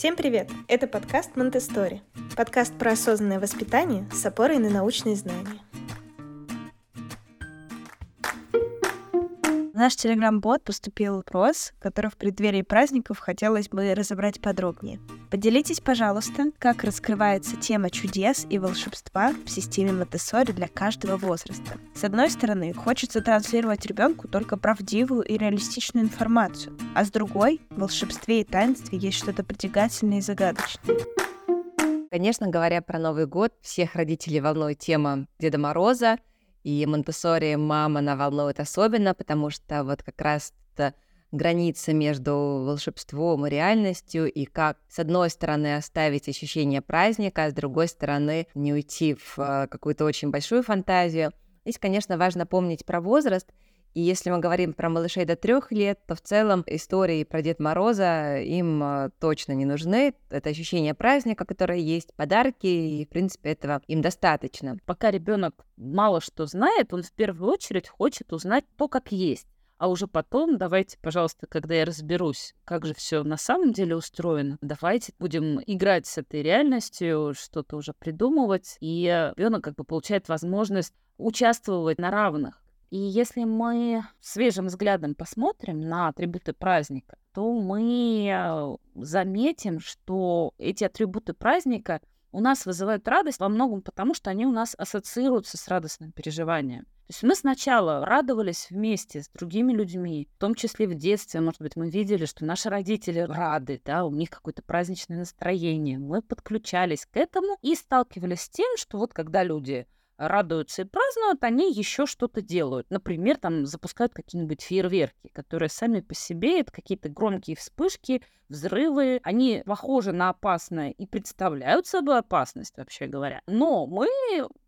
Всем привет! Это подкаст Монтестори. Подкаст про осознанное воспитание с опорой на научные знания. наш телеграм-бот поступил вопрос, который в преддверии праздников хотелось бы разобрать подробнее. Поделитесь, пожалуйста, как раскрывается тема чудес и волшебства в системе Монтессори для каждого возраста. С одной стороны, хочется транслировать ребенку только правдивую и реалистичную информацию, а с другой, в волшебстве и таинстве есть что-то притягательное и загадочное. Конечно, говоря про Новый год, всех родителей волнует тема Деда Мороза — и Монтессори мама она волнует особенно, потому что вот как раз это граница между волшебством и реальностью, и как, с одной стороны, оставить ощущение праздника, а с другой стороны, не уйти в э, какую-то очень большую фантазию. Здесь, конечно, важно помнить про возраст — и если мы говорим про малышей до трех лет, то в целом истории про Дед Мороза им а, точно не нужны. Это ощущение праздника, которое есть, подарки, и, в принципе, этого им достаточно. Пока ребенок мало что знает, он в первую очередь хочет узнать то, как есть. А уже потом давайте, пожалуйста, когда я разберусь, как же все на самом деле устроено, давайте будем играть с этой реальностью, что-то уже придумывать, и ребенок как бы получает возможность участвовать на равных. И если мы свежим взглядом посмотрим на атрибуты праздника, то мы заметим, что эти атрибуты праздника у нас вызывают радость во многом потому, что они у нас ассоциируются с радостным переживанием. То есть мы сначала радовались вместе с другими людьми, в том числе в детстве, может быть, мы видели, что наши родители рады, да, у них какое-то праздничное настроение. Мы подключались к этому и сталкивались с тем, что вот когда люди радуются и празднуют, они еще что-то делают. Например, там запускают какие-нибудь фейерверки, которые сами по себе это какие-то громкие вспышки, взрывы. Они похожи на опасное и представляют собой опасность, вообще говоря. Но мы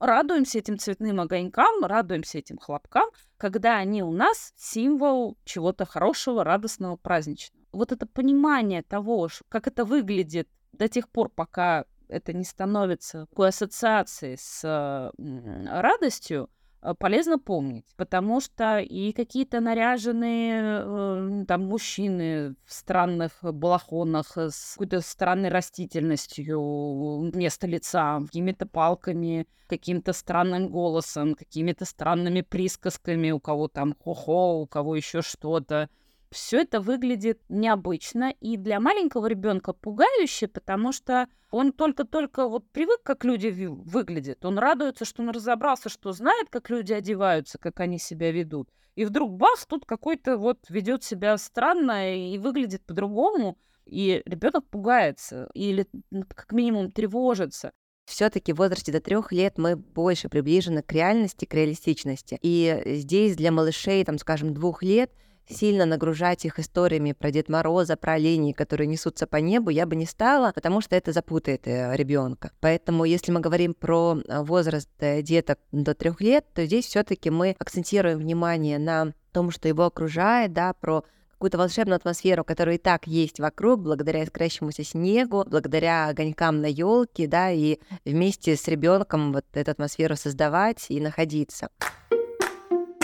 радуемся этим цветным огонькам, радуемся этим хлопкам, когда они у нас символ чего-то хорошего, радостного, праздничного. Вот это понимание того, как это выглядит до тех пор, пока это не становится такой ассоциацией с радостью, э, полезно помнить, потому что и какие-то наряженные э, там мужчины в странных балахонах с какой-то странной растительностью вместо лица, какими-то палками, каким-то странным голосом, какими-то странными присказками, у кого там хо-хо, у кого еще что-то все это выглядит необычно и для маленького ребенка пугающе, потому что он только-только вот привык, как люди выглядят. Он радуется, что он разобрался, что знает, как люди одеваются, как они себя ведут. И вдруг бац, тут какой-то вот ведет себя странно и выглядит по-другому. И ребенок пугается или ну, как минимум тревожится все-таки в возрасте до трех лет мы больше приближены к реальности, к реалистичности. И здесь для малышей, там, скажем, двух лет сильно нагружать их историями про Дед Мороза, про оленей, которые несутся по небу, я бы не стала, потому что это запутает э, ребенка. Поэтому, если мы говорим про э, возраст э, деток до трех лет, то здесь все-таки мы акцентируем внимание на том, что его окружает, да, про какую-то волшебную атмосферу, которая и так есть вокруг, благодаря искрящемуся снегу, благодаря огонькам на елке, да, и вместе с ребенком вот эту атмосферу создавать и находиться.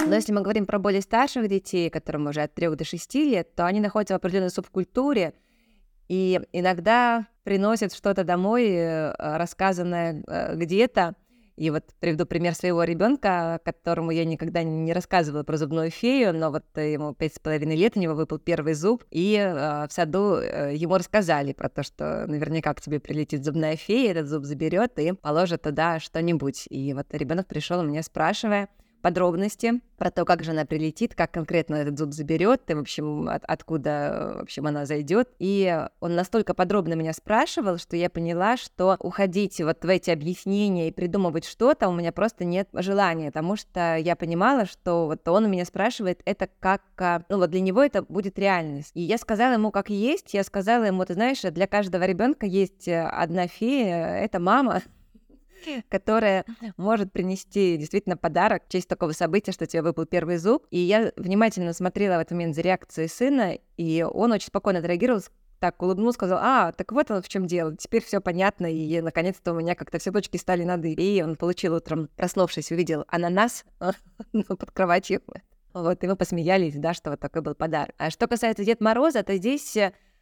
Но если мы говорим про более старших детей, которым уже от 3 до 6 лет, то они находятся в определенной субкультуре, и иногда приносят что-то домой, э, рассказанное э, где-то. И вот приведу пример своего ребенка, которому я никогда не рассказывала про зубную фею, но вот ему пять с половиной лет, у него выпал первый зуб, и э, в саду э, ему рассказали про то, что наверняка к тебе прилетит зубная фея, этот зуб заберет и положит туда что-нибудь. И вот ребенок пришел у меня спрашивая, подробности про то, как же она прилетит, как конкретно этот зуб заберет, и, в общем, от, откуда, в общем, она зайдет. И он настолько подробно меня спрашивал, что я поняла, что уходить вот в эти объяснения и придумывать что-то у меня просто нет желания, потому что я понимала, что вот он у меня спрашивает это как, а, ну вот для него это будет реальность. И я сказала ему, как есть, я сказала ему, ты знаешь, для каждого ребенка есть одна фея, это мама, которая может принести действительно подарок в честь такого события, что тебе выпал первый зуб. И я внимательно смотрела в этот момент за реакцией сына, и он очень спокойно отреагировал, так улыбнулся, сказал, а, так вот оно в чем дело, теперь все понятно, и наконец-то у меня как-то все точки стали над «и». И он получил утром, проснувшись, увидел ананас ну, под кроватью. Вот, и мы посмеялись, да, что вот такой был подарок. А что касается Дед Мороза, то здесь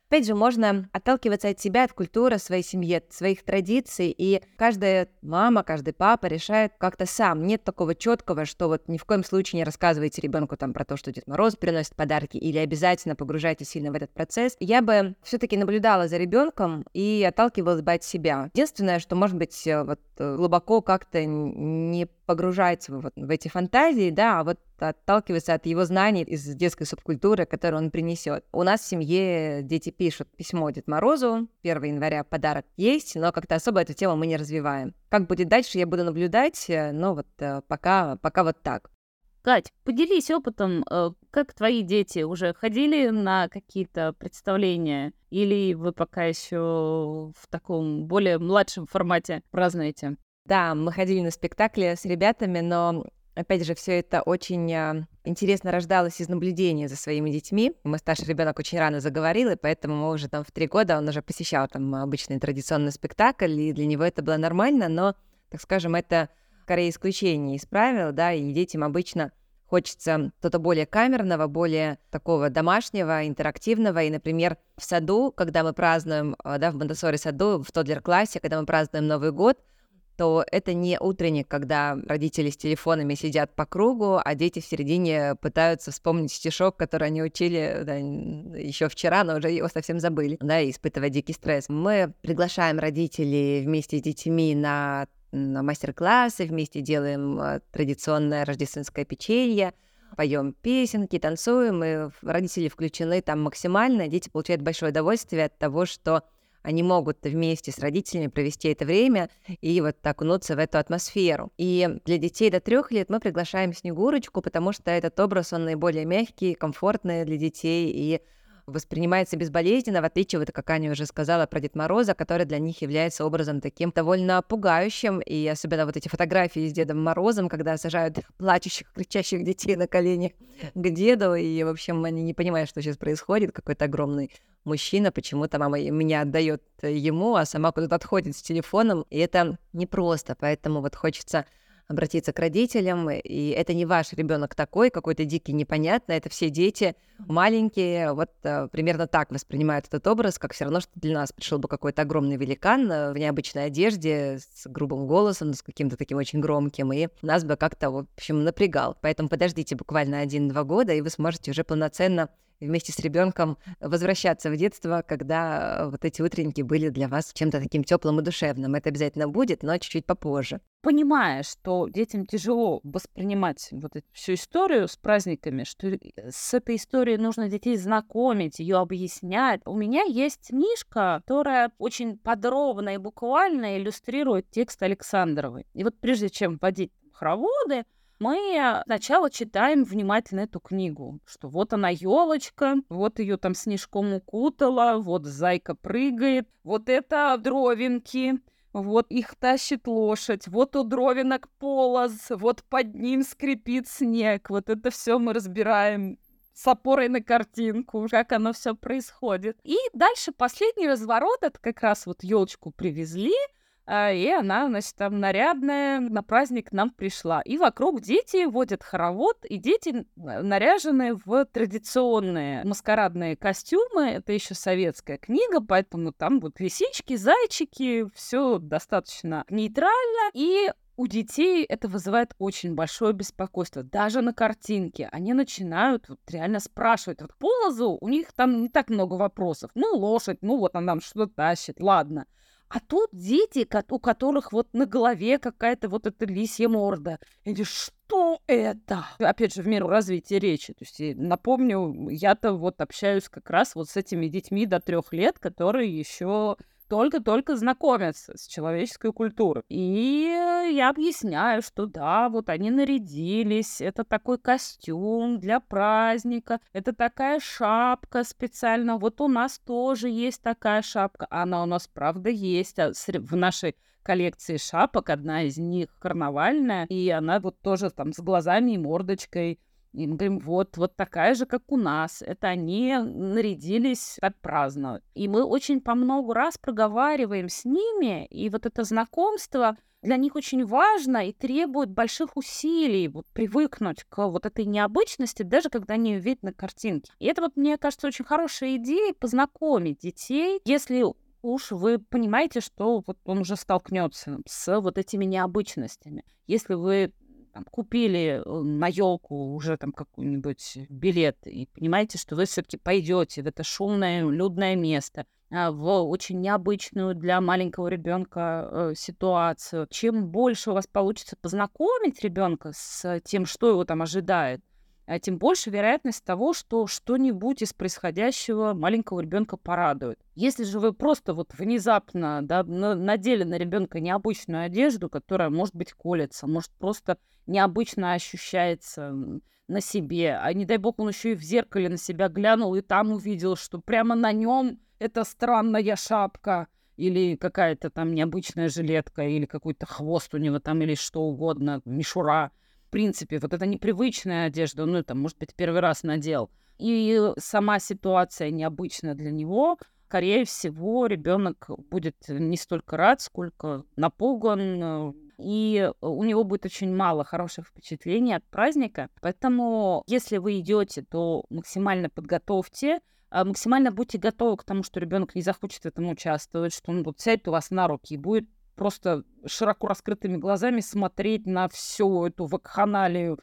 Опять же, можно отталкиваться от себя, от культуры своей семьи, от своих традиций, и каждая мама, каждый папа решает как-то сам. Нет такого четкого, что вот ни в коем случае не рассказывайте ребенку там про то, что Дед Мороз приносит подарки, или обязательно погружайте сильно в этот процесс. Я бы все-таки наблюдала за ребенком и отталкивалась бы от себя. Единственное, что, может быть, э, вот э, глубоко как-то не погружать в, вот, в эти фантазии, да, а вот отталкиваться от его знаний из детской субкультуры, которую он принесет. У нас в семье дети пишут письмо Дед Морозу, 1 января подарок есть, но как-то особо эту тему мы не развиваем. Как будет дальше, я буду наблюдать, э, но вот э, пока, пока вот так. Кать, поделись опытом, э, как твои дети уже ходили на какие-то представления, или вы пока еще в таком более младшем формате празднуете? Да, мы ходили на спектакли с ребятами, но опять же, все это очень а, интересно рождалось из наблюдения за своими детьми. Мой старший ребенок очень рано заговорил, и поэтому мы уже там в три года он уже посещал там обычный традиционный спектакль, и для него это было нормально, но, так скажем, это скорее исключение из правил, да, и детям обычно хочется что-то более камерного, более такого домашнего, интерактивного. И, например, в саду, когда мы празднуем, а, да, в Монтессори саду, в Тодлер-классе, когда мы празднуем Новый год, то это не утренник, когда родители с телефонами сидят по кругу, а дети в середине пытаются вспомнить стишок, который они учили да, еще вчера, но уже его совсем забыли, да, испытывая дикий стресс. Мы приглашаем родителей вместе с детьми на, на мастер-классы, вместе делаем э, традиционное рождественское печенье, поем песенки, танцуем, и родители включены там максимально, дети получают большое удовольствие от того, что они могут вместе с родителями провести это время и вот окунуться в эту атмосферу. И для детей до трех лет мы приглашаем Снегурочку, потому что этот образ, он наиболее мягкий, комфортный для детей, и воспринимается безболезненно, в отличие, вот как Аня уже сказала про Дед Мороза, который для них является образом таким довольно пугающим, и особенно вот эти фотографии с Дедом Морозом, когда сажают плачущих, кричащих детей на колени к деду, и, в общем, они не понимают, что сейчас происходит, какой-то огромный мужчина, почему-то мама меня отдает ему, а сама куда-то отходит с телефоном, и это непросто, поэтому вот хочется обратиться к родителям, и это не ваш ребенок такой, какой-то дикий, непонятный, это все дети маленькие, вот а, примерно так воспринимают этот образ, как все равно, что для нас пришел бы какой-то огромный великан э, в необычной одежде, с грубым голосом, с каким-то таким очень громким, и нас бы как-то, в общем, напрягал. Поэтому подождите буквально один-два года, и вы сможете уже полноценно вместе с ребенком возвращаться в детство, когда э, вот эти утренники были для вас чем-то таким теплым и душевным. Это обязательно будет, но чуть-чуть попозже. Понимая, что детям тяжело воспринимать вот эту всю историю с праздниками, что э, с этой историей нужно детей знакомить, ее объяснять. У меня есть книжка, которая очень подробно и буквально иллюстрирует текст Александровой. И вот прежде чем вводить хороводы, мы сначала читаем внимательно эту книгу, что вот она елочка, вот ее там снежком укутала, вот зайка прыгает, вот это дровинки, вот их тащит лошадь, вот у дровинок полоз, вот под ним скрипит снег. Вот это все мы разбираем с опорой на картинку, как оно все происходит. И дальше последний разворот, это как раз вот елочку привезли, и она, значит, там нарядная на праздник к нам пришла. И вокруг дети водят хоровод, и дети наряжены в традиционные маскарадные костюмы. Это еще советская книга, поэтому там вот лисички, зайчики, все достаточно нейтрально. И у детей это вызывает очень большое беспокойство. Даже на картинке они начинают вот реально спрашивать. Вот полозу, у них там не так много вопросов. Ну, лошадь, ну вот она нам что-то тащит, ладно. А тут дети, у которых вот на голове какая-то вот эта лисья морда. Или что это? Опять же, в меру развития речи. То есть, напомню, я-то вот общаюсь как раз вот с этими детьми до трех лет, которые еще только-только знакомятся с человеческой культурой. И я объясняю, что да, вот они нарядились, это такой костюм для праздника, это такая шапка специально, вот у нас тоже есть такая шапка, она у нас правда есть, а в нашей коллекции шапок, одна из них карнавальная, и она вот тоже там с глазами и мордочкой, И мы говорим, вот, вот такая же, как у нас. Это они нарядились так праздно. И мы очень по много раз проговариваем с ними, и вот это знакомство для них очень важно и требует больших усилий вот, привыкнуть к вот этой необычности, даже когда они видят на картинке. И это вот, мне кажется, очень хорошая идея познакомить детей, если уж вы понимаете, что вот он уже столкнется с вот этими необычностями. Если вы там, купили э, на елку уже там какой-нибудь билет и понимаете, что вы все-таки пойдете в это шумное, людное место, а, в очень необычную для маленького ребенка э, ситуацию. Чем больше у вас получится познакомить ребенка с тем, что его там ожидает, а тем больше вероятность того, что что-нибудь из происходящего маленького ребенка порадует. Если же вы просто вот внезапно да, надели на ребенка необычную одежду, которая, может быть, колется, может, просто необычно ощущается на себе, а не дай бог он еще и в зеркале на себя глянул и там увидел, что прямо на нем эта странная шапка, или какая-то там необычная жилетка, или какой-то хвост у него там, или что угодно, мишура — принципе, вот эта непривычная одежда, ну, это, может быть, первый раз надел, и сама ситуация необычная для него, скорее всего, ребенок будет не столько рад, сколько напуган, и у него будет очень мало хороших впечатлений от праздника. Поэтому, если вы идете, то максимально подготовьте, а максимально будьте готовы к тому, что ребенок не захочет в этом участвовать, что он вот сядет у вас на руки и будет просто широко раскрытыми глазами смотреть на всю эту вакханалию,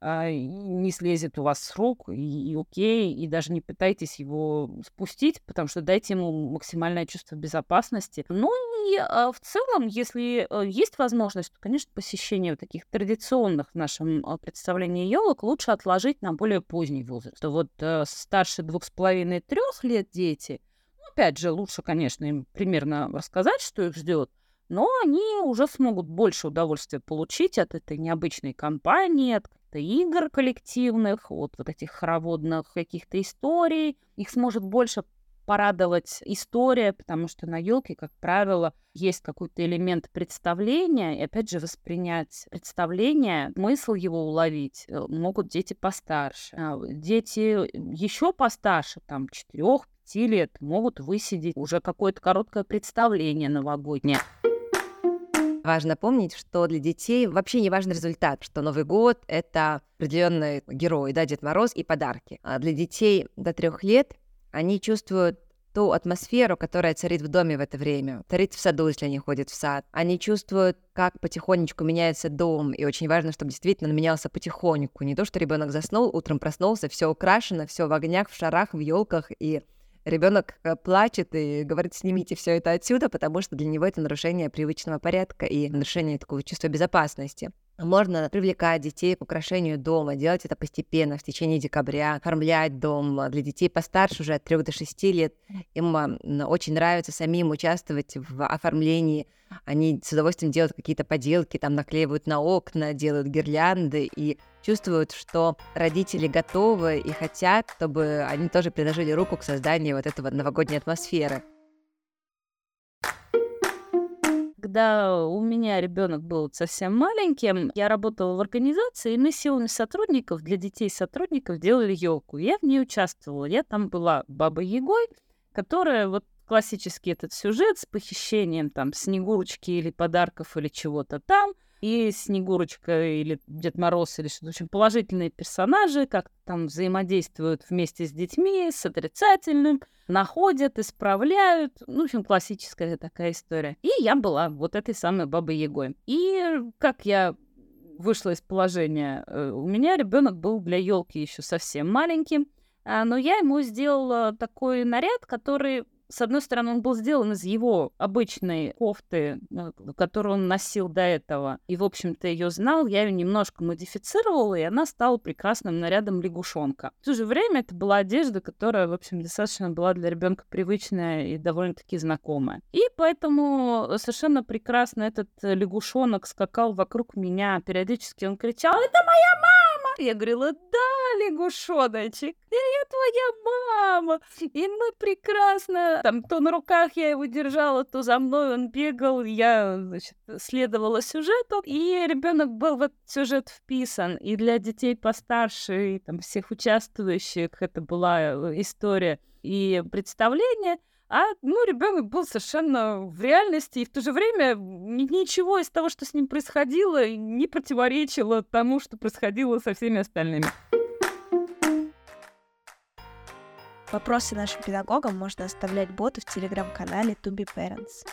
а, не слезет у вас с рук, и, и окей, и даже не пытайтесь его спустить, потому что дайте ему максимальное чувство безопасности. Ну и а, в целом, если а, есть возможность, то, конечно, посещение вот таких традиционных в нашем а, представлении елок лучше отложить на более поздний возраст. Вот а, старше двух с половиной трех лет дети, ну, опять же, лучше, конечно, им примерно рассказать, что их ждет, но они уже смогут больше удовольствия получить от этой необычной компании, от игр коллективных, от вот этих хороводных каких-то историй. Их сможет больше порадовать история, потому что на елке, как правило, есть какой-то элемент представления, и опять же воспринять представление, смысл его уловить э, могут дети постарше. А дети еще постарше, там, четырех, пяти лет, могут высидеть уже какое-то короткое представление новогоднее. Важно помнить, что для детей вообще не важен результат, что Новый год — это определенный герой, да, Дед Мороз и подарки. А для детей до трех лет они чувствуют ту атмосферу, которая царит в доме в это время, царит в саду, если они ходят в сад. Они чувствуют, как потихонечку меняется дом, и очень важно, чтобы действительно он менялся потихоньку. Не то, что ребенок заснул, утром проснулся, все украшено, все в огнях, в шарах, в елках, и ребенок э, плачет и говорит, снимите все это отсюда, потому что для него это нарушение привычного порядка и нарушение такого чувства безопасности. Можно привлекать детей к украшению дома, делать это постепенно в течение декабря, оформлять дом. Для детей постарше, уже от 3 до 6 лет, им очень нравится самим участвовать в оформлении. Они с удовольствием делают какие-то поделки, там наклеивают на окна, делают гирлянды и чувствуют, что родители готовы и хотят, чтобы они тоже приложили руку к созданию вот этого новогодней атмосферы когда у меня ребенок был совсем маленьким, я работала в организации, и мы силами сотрудников для детей сотрудников делали елку. Я в ней участвовала. Я там была бабой Егой, которая вот классический этот сюжет с похищением там снегурочки или подарков или чего-то там — и Снегурочка или Дед Мороз или что-то очень положительные персонажи, как там взаимодействуют вместе с детьми, с отрицательным, находят, исправляют. Ну, в общем, классическая такая история. И я была вот этой самой Бабой Егой. И как я вышла из положения, э, у меня ребенок был для елки еще совсем маленьким, а, но я ему сделала такой наряд, который с одной стороны, он был сделан из его обычной кофты, э, которую он носил до этого. И, в общем-то, ее знал. Я ее немножко модифицировала, и она стала прекрасным нарядом лягушонка. В то же время это была одежда, которая, в общем, достаточно была для ребенка привычная и довольно-таки знакомая. И поэтому совершенно прекрасно этот лягушонок скакал вокруг меня. Периодически он кричал «Это моя мама!» Мама? Я говорила, да, лягушоночек, я твоя мама. И мы прекрасно, там, то на руках я его держала, то за мной он бегал, я, значит, следовала сюжету, и ребенок был в этот сюжет вписан. И для детей постарше, и там всех участвующих это была э, история и представление. А, ну, ребенок был совершенно в реальности, и в то же время ничего из того, что с ним происходило, не противоречило тому, что происходило со всеми остальными. Вопросы нашим педагогам можно оставлять боту в телеграм-канале To Be Parents.